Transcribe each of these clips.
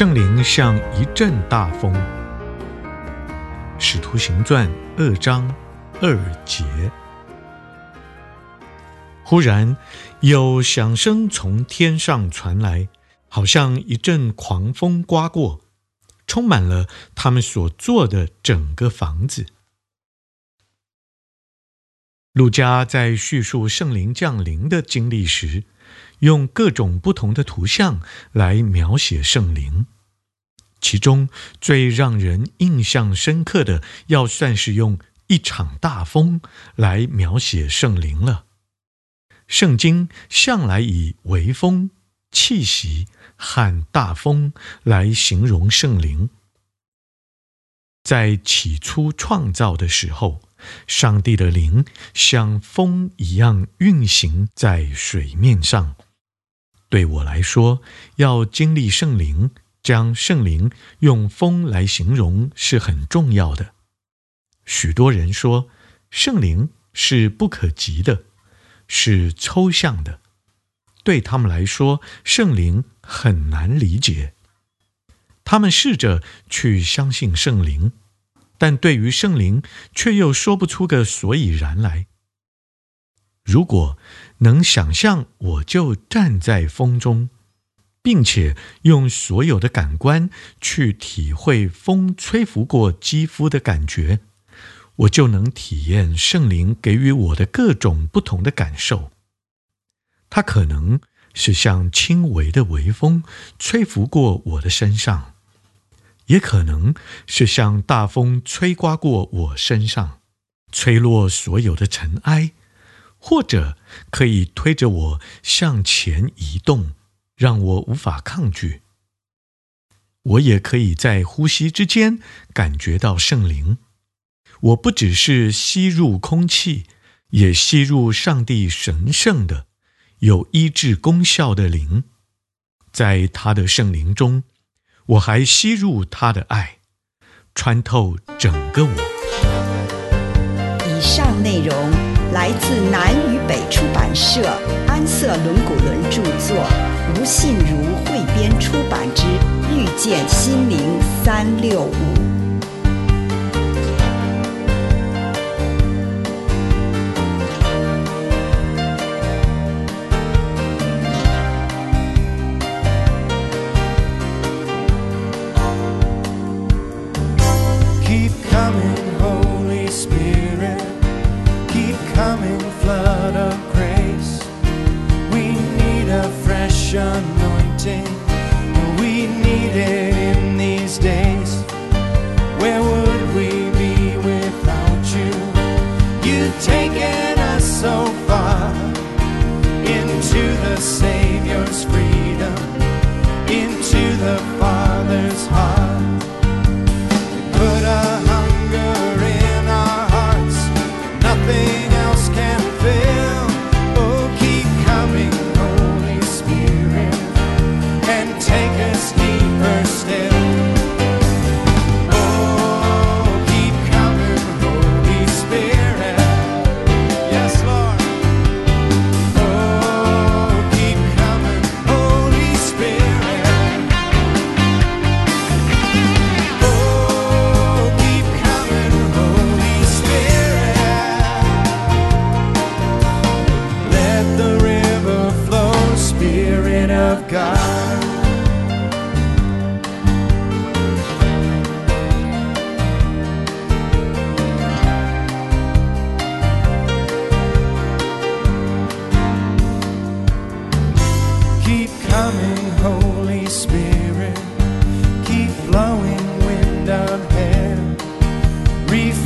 圣灵像一阵大风，《使徒行传》二章二节。忽然有响声从天上传来，好像一阵狂风刮过，充满了他们所坐的整个房子。路加在叙述圣灵降临的经历时，用各种不同的图像来描写圣灵，其中最让人印象深刻的，要算是用一场大风来描写圣灵了。圣经向来以微风、气息和大风来形容圣灵。在起初创造的时候，上帝的灵像风一样运行在水面上。对我来说，要经历圣灵，将圣灵用风来形容是很重要的。许多人说，圣灵是不可及的，是抽象的，对他们来说，圣灵很难理解。他们试着去相信圣灵，但对于圣灵却又说不出个所以然来。如果能想象，我就站在风中，并且用所有的感官去体会风吹拂过肌肤的感觉，我就能体验圣灵给予我的各种不同的感受。它可能是像轻微的微风吹拂过我的身上，也可能是像大风吹刮过我身上，吹落所有的尘埃。或者可以推着我向前移动，让我无法抗拒。我也可以在呼吸之间感觉到圣灵。我不只是吸入空气，也吸入上帝神圣的、有医治功效的灵。在他的圣灵中，我还吸入他的爱，穿透整个我。以上内容。来自南与北出版社安瑟伦古伦著作，吴信如汇编出版之《遇见心灵三六五》。mountain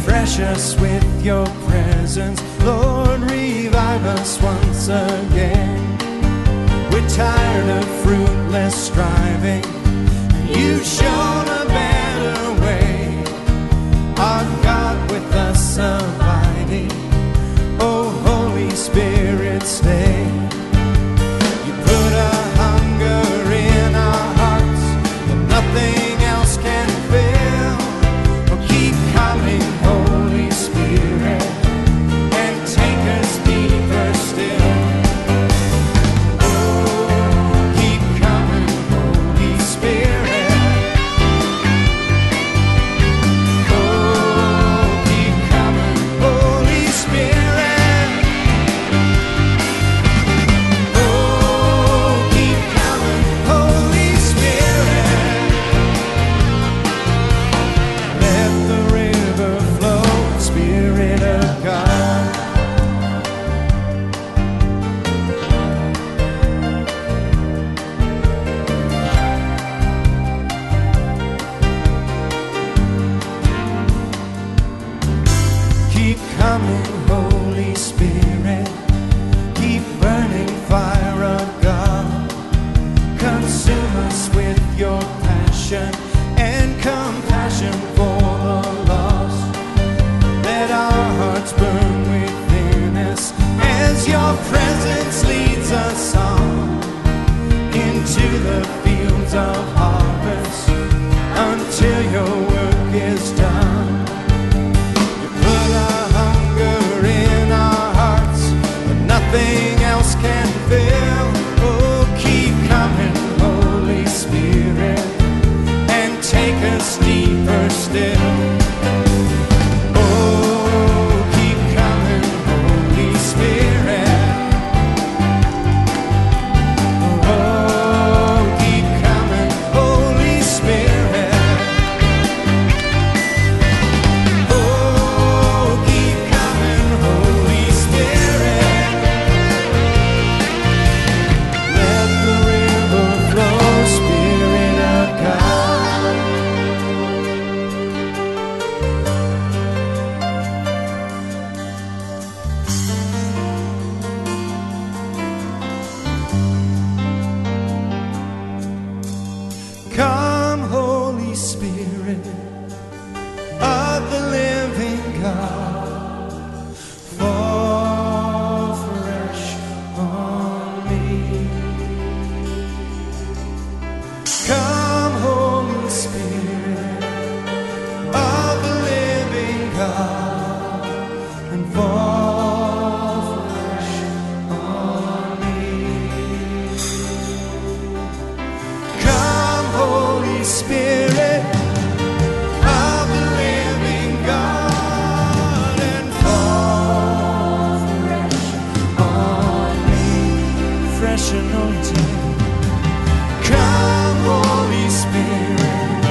Refresh us with your presence, Lord. Revive us once again. We're tired of fruitless striving. You've shown a better way. Our God with us abiding. Oh, Holy Spirit, stay. and compassion. fresh anointing. Come, Holy Spirit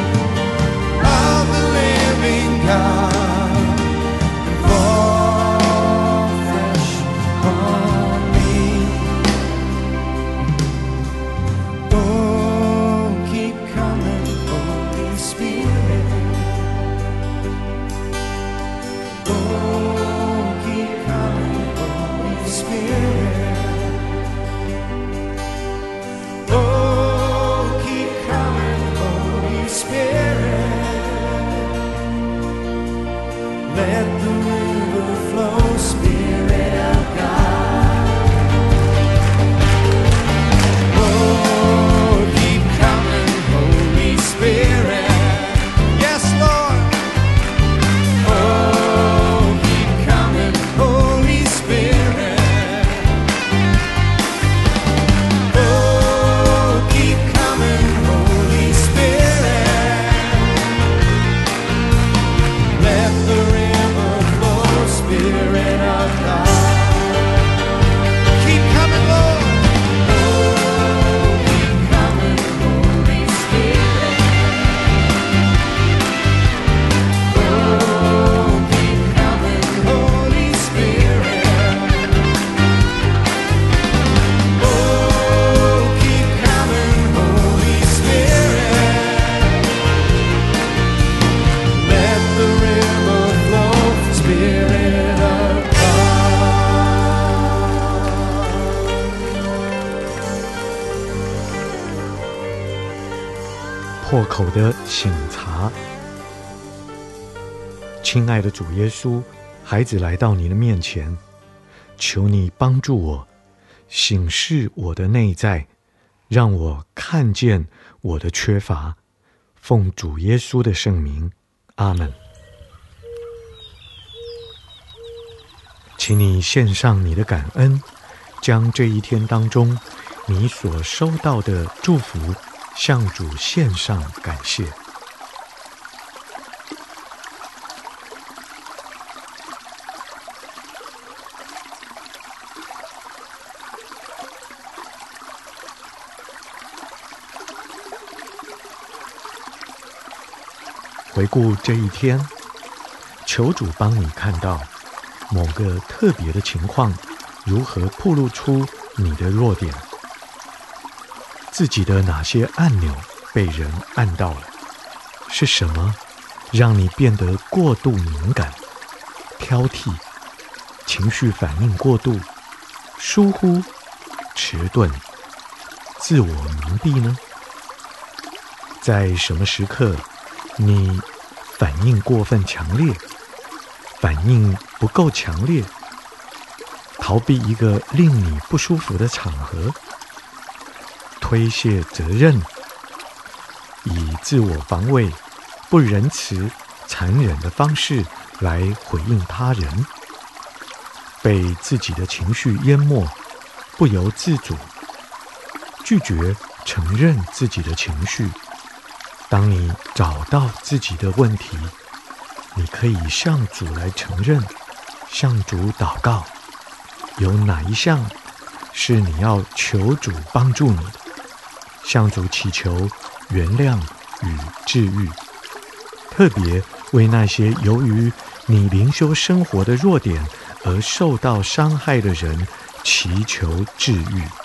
of the living God, fall fresh on me. Oh, keep coming, Holy Spirit. Oh, keep coming, Holy Spirit. 口的醒察。亲爱的主耶稣，孩子来到你的面前，求你帮助我，醒视我的内在，让我看见我的缺乏。奉主耶稣的圣名，阿门。请你献上你的感恩，将这一天当中你所收到的祝福向主献上感谢。回顾这一天，求主帮你看到某个特别的情况，如何暴露出你的弱点，自己的哪些按钮被人按到了，是什么让你变得过度敏感、挑剔、情绪反应过度、疏忽、迟钝、自我蒙蔽呢？在什么时刻，你反应过分强烈，反应不够强烈，逃避一个令你不舒服的场合，推卸责任，以自我防卫、不仁慈、残忍的方式来回应他人，被自己的情绪淹没，不由自主，拒绝承认自己的情绪。当你找到自己的问题，你可以向主来承认，向主祷告。有哪一项是你要求主帮助你的？向主祈求原谅与治愈。特别为那些由于你灵修生活的弱点而受到伤害的人祈求治愈。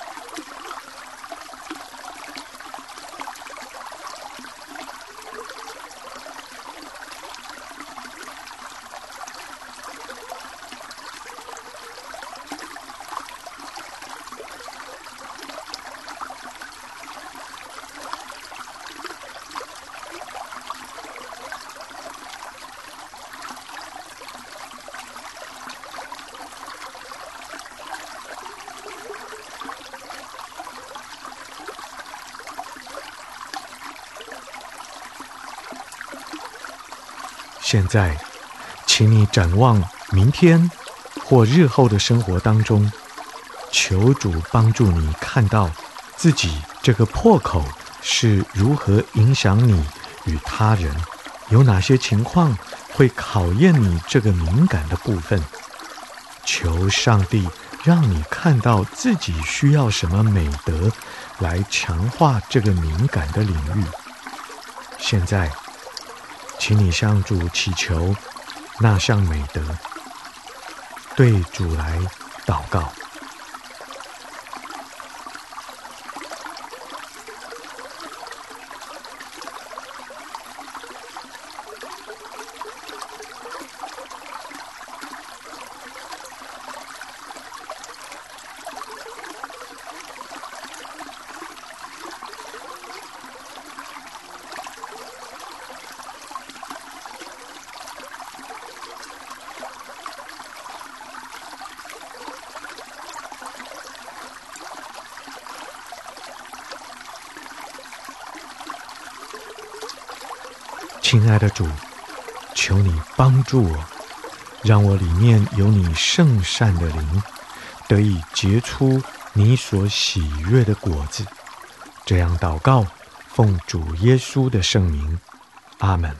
现在，请你展望明天或日后的生活当中，求主帮助你看到自己这个破口是如何影响你与他人，有哪些情况会考验你这个敏感的部分。求上帝让你看到自己需要什么美德来强化这个敏感的领域。现在。请你向主祈求那项美德，对主来祷告。亲爱的主，求你帮助我，让我里面有你圣善的灵，得以结出你所喜悦的果子。这样祷告，奉主耶稣的圣名，阿门。